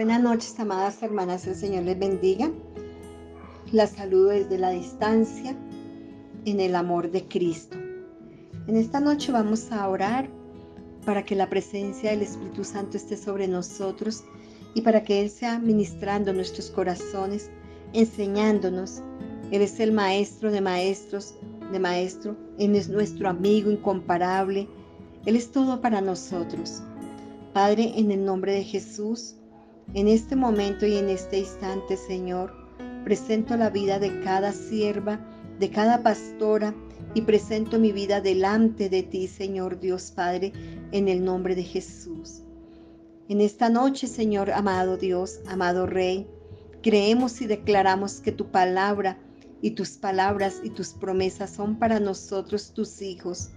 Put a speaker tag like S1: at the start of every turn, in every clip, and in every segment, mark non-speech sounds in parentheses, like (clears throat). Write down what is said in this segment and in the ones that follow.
S1: Buenas noches, amadas hermanas, el Señor les bendiga. Las saludo desde la distancia en el amor de Cristo. En esta noche vamos a orar para que la presencia del Espíritu Santo esté sobre nosotros y para que Él sea ministrando nuestros corazones, enseñándonos. Él es el maestro de maestros, de maestro, Él es nuestro amigo incomparable. Él es todo para nosotros. Padre, en el nombre de Jesús, en este momento y en este instante, Señor, presento la vida de cada sierva, de cada pastora y presento mi vida delante de ti, Señor Dios Padre, en el nombre de Jesús. En esta noche, Señor amado Dios, amado Rey, creemos y declaramos que tu palabra y tus palabras y tus promesas son para nosotros, tus hijos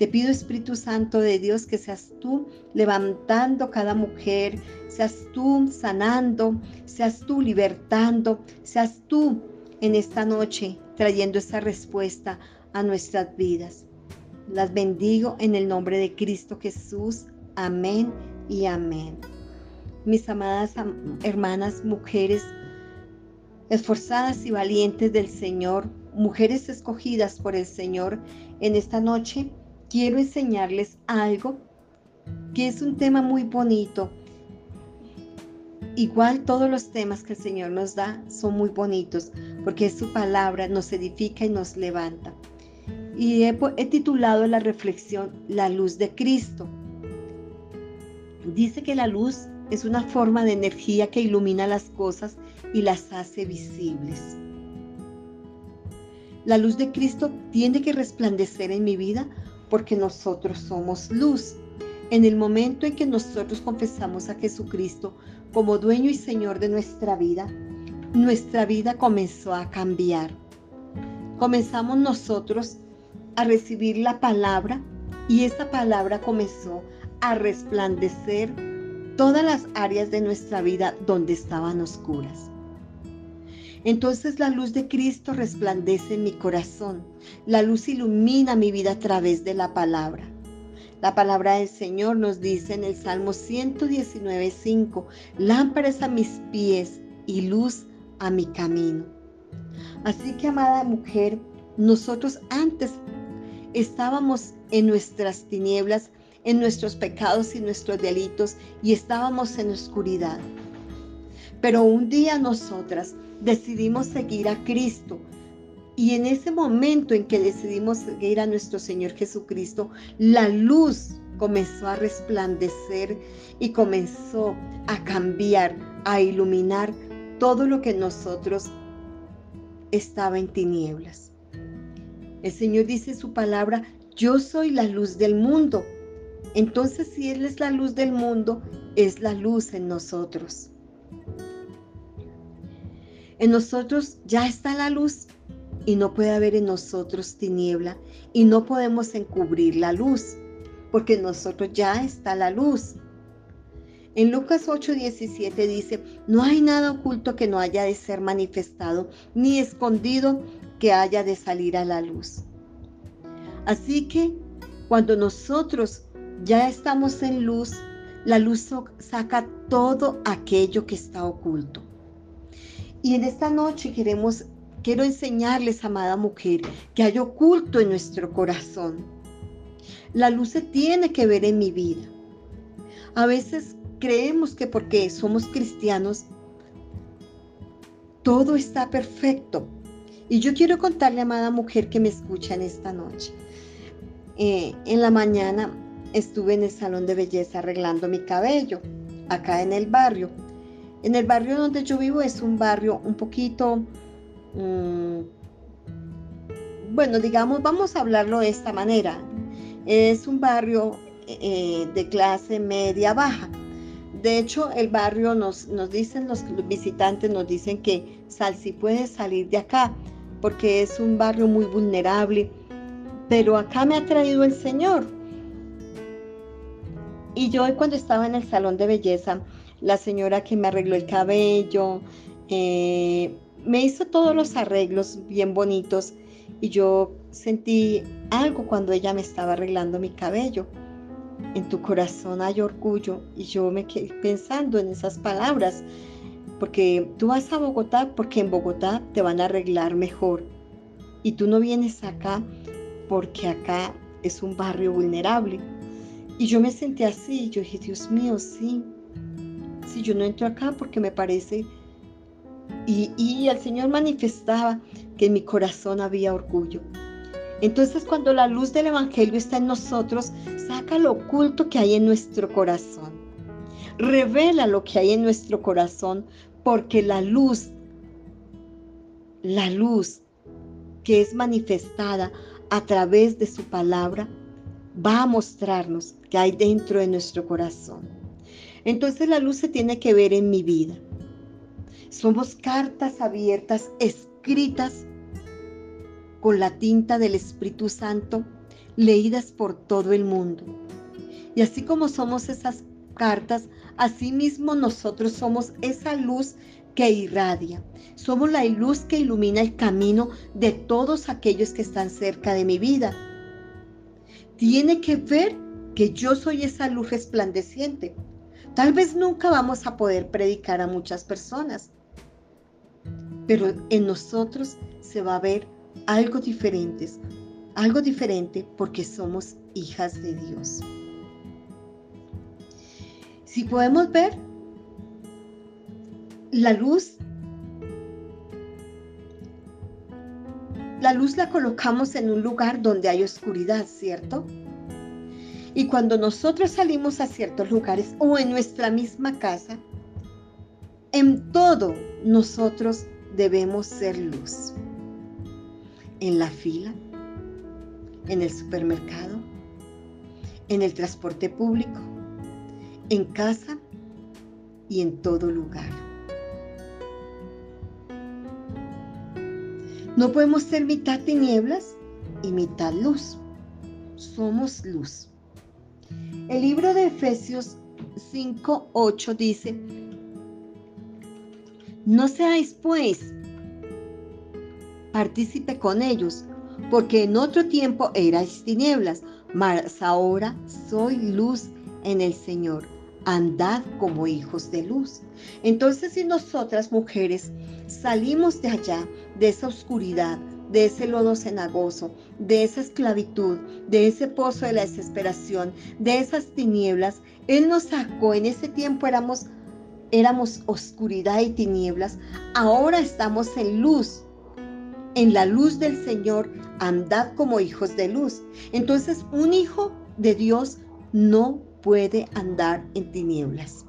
S1: te pido Espíritu Santo de Dios que seas tú levantando cada mujer, seas tú sanando, seas tú libertando, seas tú en esta noche trayendo esa respuesta a nuestras vidas. Las bendigo en el nombre de Cristo Jesús. Amén y amén. Mis amadas hermanas, mujeres esforzadas y valientes del Señor, mujeres escogidas por el Señor, en esta noche quiero enseñarles algo que es un tema muy bonito. Igual todos los temas que el Señor nos da son muy bonitos porque es su palabra, nos edifica y nos levanta. Y he, he titulado la reflexión La luz de Cristo. Dice que la luz es una forma de energía que ilumina las cosas y las hace visibles. La luz de Cristo tiene que resplandecer en mi vida porque nosotros somos luz. En el momento en que nosotros confesamos a Jesucristo como dueño y Señor de nuestra vida, nuestra vida comenzó a cambiar. Comenzamos nosotros a recibir la palabra y esa palabra comenzó a resplandecer todas las áreas de nuestra vida donde estaban oscuras. Entonces la luz de Cristo resplandece en mi corazón. La luz ilumina mi vida a través de la palabra. La palabra del Señor nos dice en el Salmo 119.5, lámparas a mis pies y luz a mi camino. Así que, amada mujer, nosotros antes estábamos en nuestras tinieblas, en nuestros pecados y nuestros delitos y estábamos en oscuridad. Pero un día nosotras decidimos seguir a Cristo. Y en ese momento en que decidimos seguir a nuestro Señor Jesucristo, la luz comenzó a resplandecer y comenzó a cambiar, a iluminar todo lo que nosotros estaba en tinieblas. El Señor dice su palabra, yo soy la luz del mundo. Entonces si Él es la luz del mundo, es la luz en nosotros. En nosotros ya está la luz y no puede haber en nosotros tiniebla y no podemos encubrir la luz, porque en nosotros ya está la luz. En Lucas 8:17 dice, no hay nada oculto que no haya de ser manifestado, ni escondido que haya de salir a la luz. Así que cuando nosotros ya estamos en luz, la luz saca todo aquello que está oculto. Y en esta noche queremos, quiero enseñarles, amada mujer, que hay oculto en nuestro corazón. La luz se tiene que ver en mi vida. A veces creemos que porque somos cristianos, todo está perfecto. Y yo quiero contarle, amada mujer, que me escucha en esta noche. Eh, en la mañana estuve en el salón de belleza arreglando mi cabello, acá en el barrio. En el barrio donde yo vivo es un barrio un poquito, mm, bueno, digamos, vamos a hablarlo de esta manera. Es un barrio eh, de clase media baja. De hecho, el barrio nos, nos dicen, los, visitantes nos dicen que Sal si puede salir de acá, porque es un barrio muy vulnerable. Pero acá me ha traído el Señor. Y yo cuando estaba en el salón de belleza, la señora que me arregló el cabello, eh, me hizo todos los arreglos bien bonitos y yo sentí algo cuando ella me estaba arreglando mi cabello. en tu corazón hay orgullo. Y yo me quedé pensando en esas palabras, porque tú vas a Bogotá porque en Bogotá te van a arreglar mejor. Y tú no vienes acá porque acá es un barrio vulnerable. Y yo me sentí así, yo dije, Dios mío, sí, si yo no entro acá porque me parece... Y, y el Señor manifestaba que en mi corazón había orgullo. Entonces cuando la luz del Evangelio está en nosotros, saca lo oculto que hay en nuestro corazón. Revela lo que hay en nuestro corazón, porque la luz, la luz que es manifestada a través de su palabra, va a mostrarnos que hay dentro de nuestro corazón. Entonces la luz se tiene que ver en mi vida. Somos cartas abiertas, escritas con la tinta del Espíritu Santo, leídas por todo el mundo. Y así como somos esas cartas, asimismo nosotros somos esa luz que irradia. Somos la luz que ilumina el camino de todos aquellos que están cerca de mi vida. Tiene que ver que yo soy esa luz resplandeciente. Tal vez nunca vamos a poder predicar a muchas personas, pero en nosotros se va a ver algo diferentes, algo diferente porque somos hijas de Dios. Si podemos ver, la luz, la luz la colocamos en un lugar donde hay oscuridad, ¿cierto? Y cuando nosotros salimos a ciertos lugares o en nuestra misma casa, en todo nosotros debemos ser luz en la fila, en el supermercado, en el transporte público, en casa y en todo lugar. No podemos ser mitad tinieblas y mitad luz. Somos luz. El libro de Efesios 5:8 dice, no seáis pues partícipe con ellos, porque en otro tiempo erais tinieblas, mas ahora soy luz en el Señor. Andad como hijos de luz. Entonces si nosotras mujeres salimos de allá, de esa oscuridad, de ese lodo cenagoso, de esa esclavitud, de ese pozo de la desesperación, de esas tinieblas, Él nos sacó, en ese tiempo éramos, éramos oscuridad y tinieblas, ahora estamos en luz, en la luz del Señor, andad como hijos de luz. Entonces, un hijo de Dios no puede andar en tinieblas.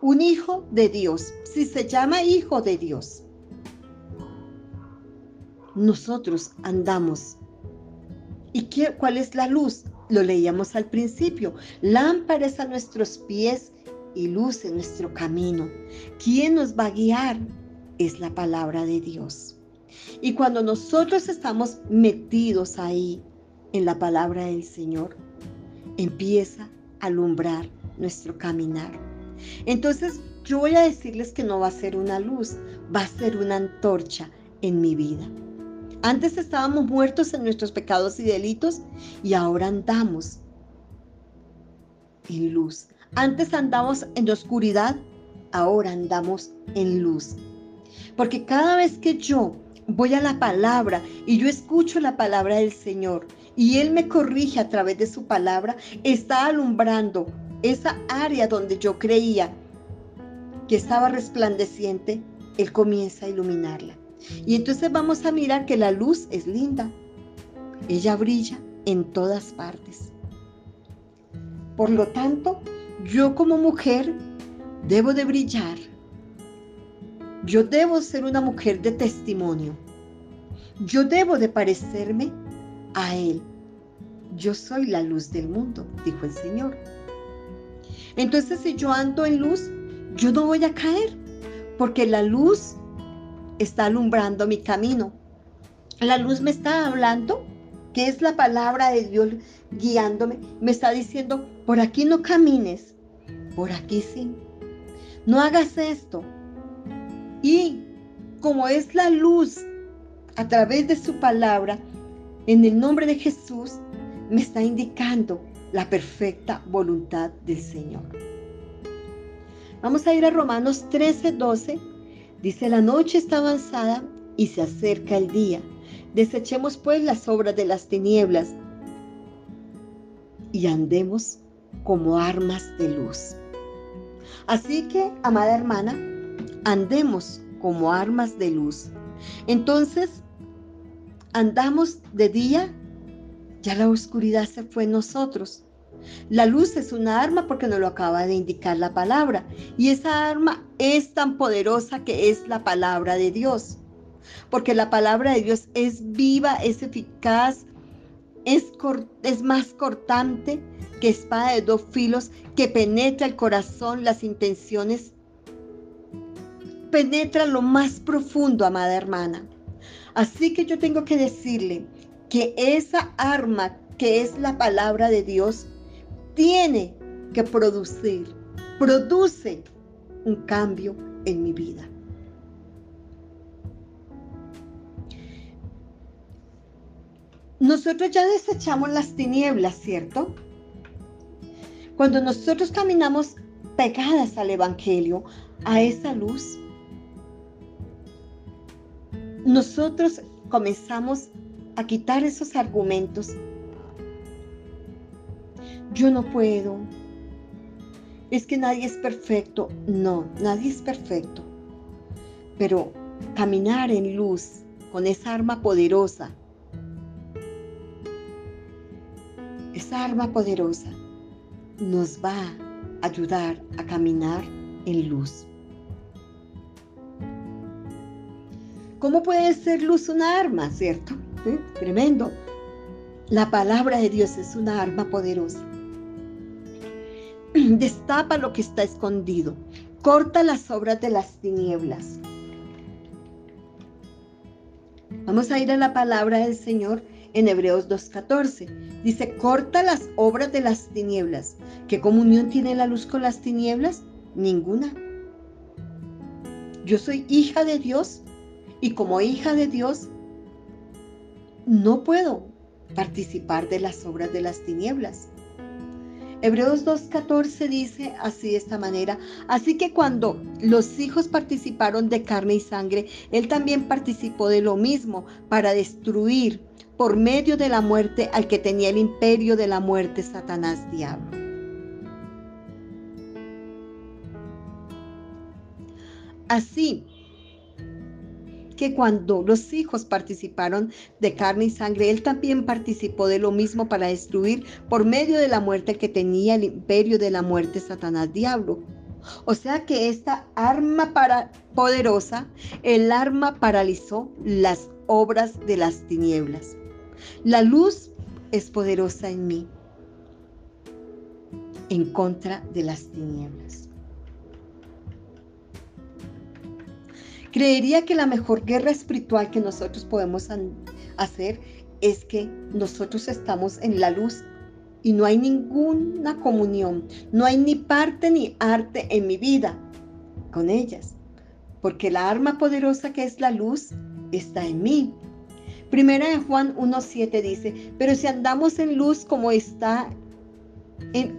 S1: Un hijo de Dios, si se llama hijo de Dios, nosotros andamos. ¿Y qué, cuál es la luz? Lo leíamos al principio. Lámparas a nuestros pies y luz en nuestro camino. ¿Quién nos va a guiar? Es la palabra de Dios. Y cuando nosotros estamos metidos ahí en la palabra del Señor, empieza a alumbrar nuestro caminar. Entonces yo voy a decirles que no va a ser una luz, va a ser una antorcha en mi vida. Antes estábamos muertos en nuestros pecados y delitos y ahora andamos en luz. Antes andamos en oscuridad, ahora andamos en luz. Porque cada vez que yo voy a la palabra y yo escucho la palabra del Señor y Él me corrige a través de su palabra, está alumbrando esa área donde yo creía que estaba resplandeciente, Él comienza a iluminarla. Y entonces vamos a mirar que la luz es linda. Ella brilla en todas partes. Por lo tanto, yo como mujer debo de brillar yo debo ser una mujer de testimonio. Yo debo de parecerme a Él. Yo soy la luz del mundo, dijo el Señor. Entonces si yo ando en luz, yo no voy a caer, porque la luz está alumbrando mi camino. La luz me está hablando, que es la palabra de Dios guiándome. Me está diciendo, por aquí no camines, por aquí sí. No hagas esto, y como es la luz a través de su palabra, en el nombre de Jesús, me está indicando la perfecta voluntad del Señor. Vamos a ir a Romanos 13, 12. Dice, la noche está avanzada y se acerca el día. Desechemos pues las obras de las tinieblas y andemos como armas de luz. Así que, amada hermana, andemos como armas de luz. Entonces, andamos de día, ya la oscuridad se fue en nosotros. La luz es una arma porque nos lo acaba de indicar la palabra. Y esa arma es tan poderosa que es la palabra de Dios. Porque la palabra de Dios es viva, es eficaz, es, es más cortante que espada de dos filos que penetra el corazón, las intenciones, penetra lo más profundo, amada hermana. Así que yo tengo que decirle que esa arma que es la palabra de Dios tiene que producir, produce un cambio en mi vida. Nosotros ya desechamos las tinieblas, ¿cierto? Cuando nosotros caminamos pegadas al Evangelio, a esa luz, nosotros comenzamos a quitar esos argumentos. Yo no puedo. Es que nadie es perfecto. No, nadie es perfecto. Pero caminar en luz con esa arma poderosa, esa arma poderosa nos va a ayudar a caminar en luz. ¿Cómo puede ser luz una arma, cierto? Tremendo. La palabra de Dios es una arma poderosa. (clears throat) Destapa lo que está escondido. Corta las obras de las tinieblas. Vamos a ir a la palabra del Señor en Hebreos 2.14. Dice, corta las obras de las tinieblas. ¿Qué comunión tiene la luz con las tinieblas? Ninguna. Yo soy hija de Dios y como hija de Dios no puedo participar de las obras de las tinieblas. Hebreos 2.14 dice así de esta manera, así que cuando los hijos participaron de carne y sangre, él también participó de lo mismo para destruir por medio de la muerte al que tenía el imperio de la muerte, Satanás diablo. Así que cuando los hijos participaron de carne y sangre, él también participó de lo mismo para destruir por medio de la muerte que tenía el imperio de la muerte, Satanás diablo. O sea que esta arma para, poderosa, el arma paralizó las obras de las tinieblas. La luz es poderosa en mí, en contra de las tinieblas. Creería que la mejor guerra espiritual que nosotros podemos hacer es que nosotros estamos en la luz y no hay ninguna comunión, no hay ni parte ni arte en mi vida con ellas, porque la arma poderosa que es la luz está en mí. Primera de Juan 1.7 dice, pero si andamos en luz como está, en,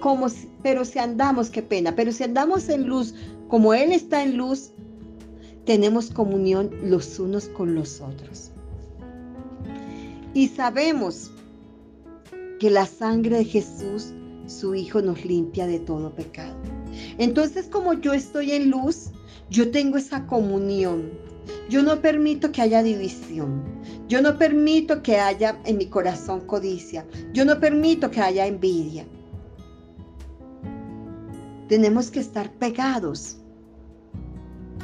S1: como, pero si andamos, qué pena, pero si andamos en luz como Él está en luz, tenemos comunión los unos con los otros. Y sabemos que la sangre de Jesús, su Hijo, nos limpia de todo pecado. Entonces, como yo estoy en luz, yo tengo esa comunión yo no permito que haya división. Yo no permito que haya en mi corazón codicia. Yo no permito que haya envidia. Tenemos que estar pegados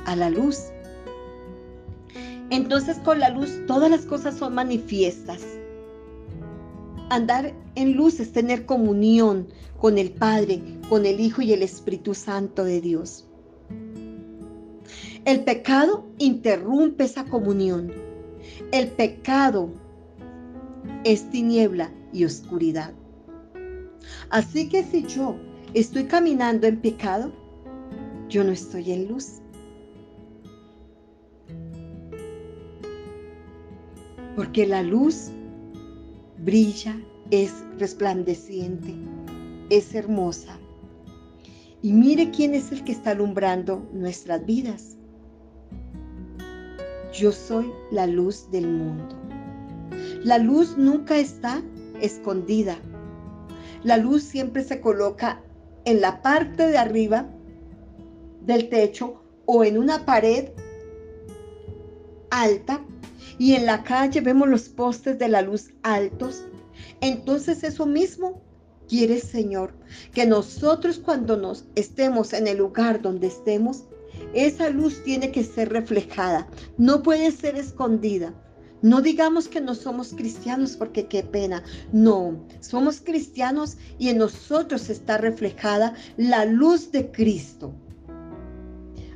S1: a la luz. Entonces con la luz todas las cosas son manifiestas. Andar en luz es tener comunión con el Padre, con el Hijo y el Espíritu Santo de Dios. El pecado interrumpe esa comunión. El pecado es tiniebla y oscuridad. Así que si yo estoy caminando en pecado, yo no estoy en luz. Porque la luz brilla es resplandeciente, es hermosa. Y mire quién es el que está alumbrando nuestras vidas. Yo soy la luz del mundo. La luz nunca está escondida. La luz siempre se coloca en la parte de arriba del techo o en una pared alta y en la calle vemos los postes de la luz altos. Entonces eso mismo quiere Señor, que nosotros cuando nos estemos en el lugar donde estemos, esa luz tiene que ser reflejada, no puede ser escondida. No digamos que no somos cristianos porque qué pena. No, somos cristianos y en nosotros está reflejada la luz de Cristo.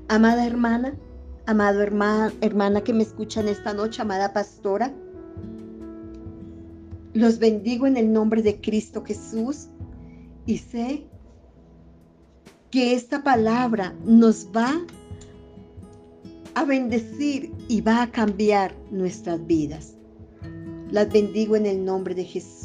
S1: Amada hermana, amado hermana, hermana que me escucha en esta noche, amada pastora, los bendigo en el nombre de Cristo Jesús y sé que esta palabra nos va a bendecir y va a cambiar nuestras vidas. Las bendigo en el nombre de Jesús.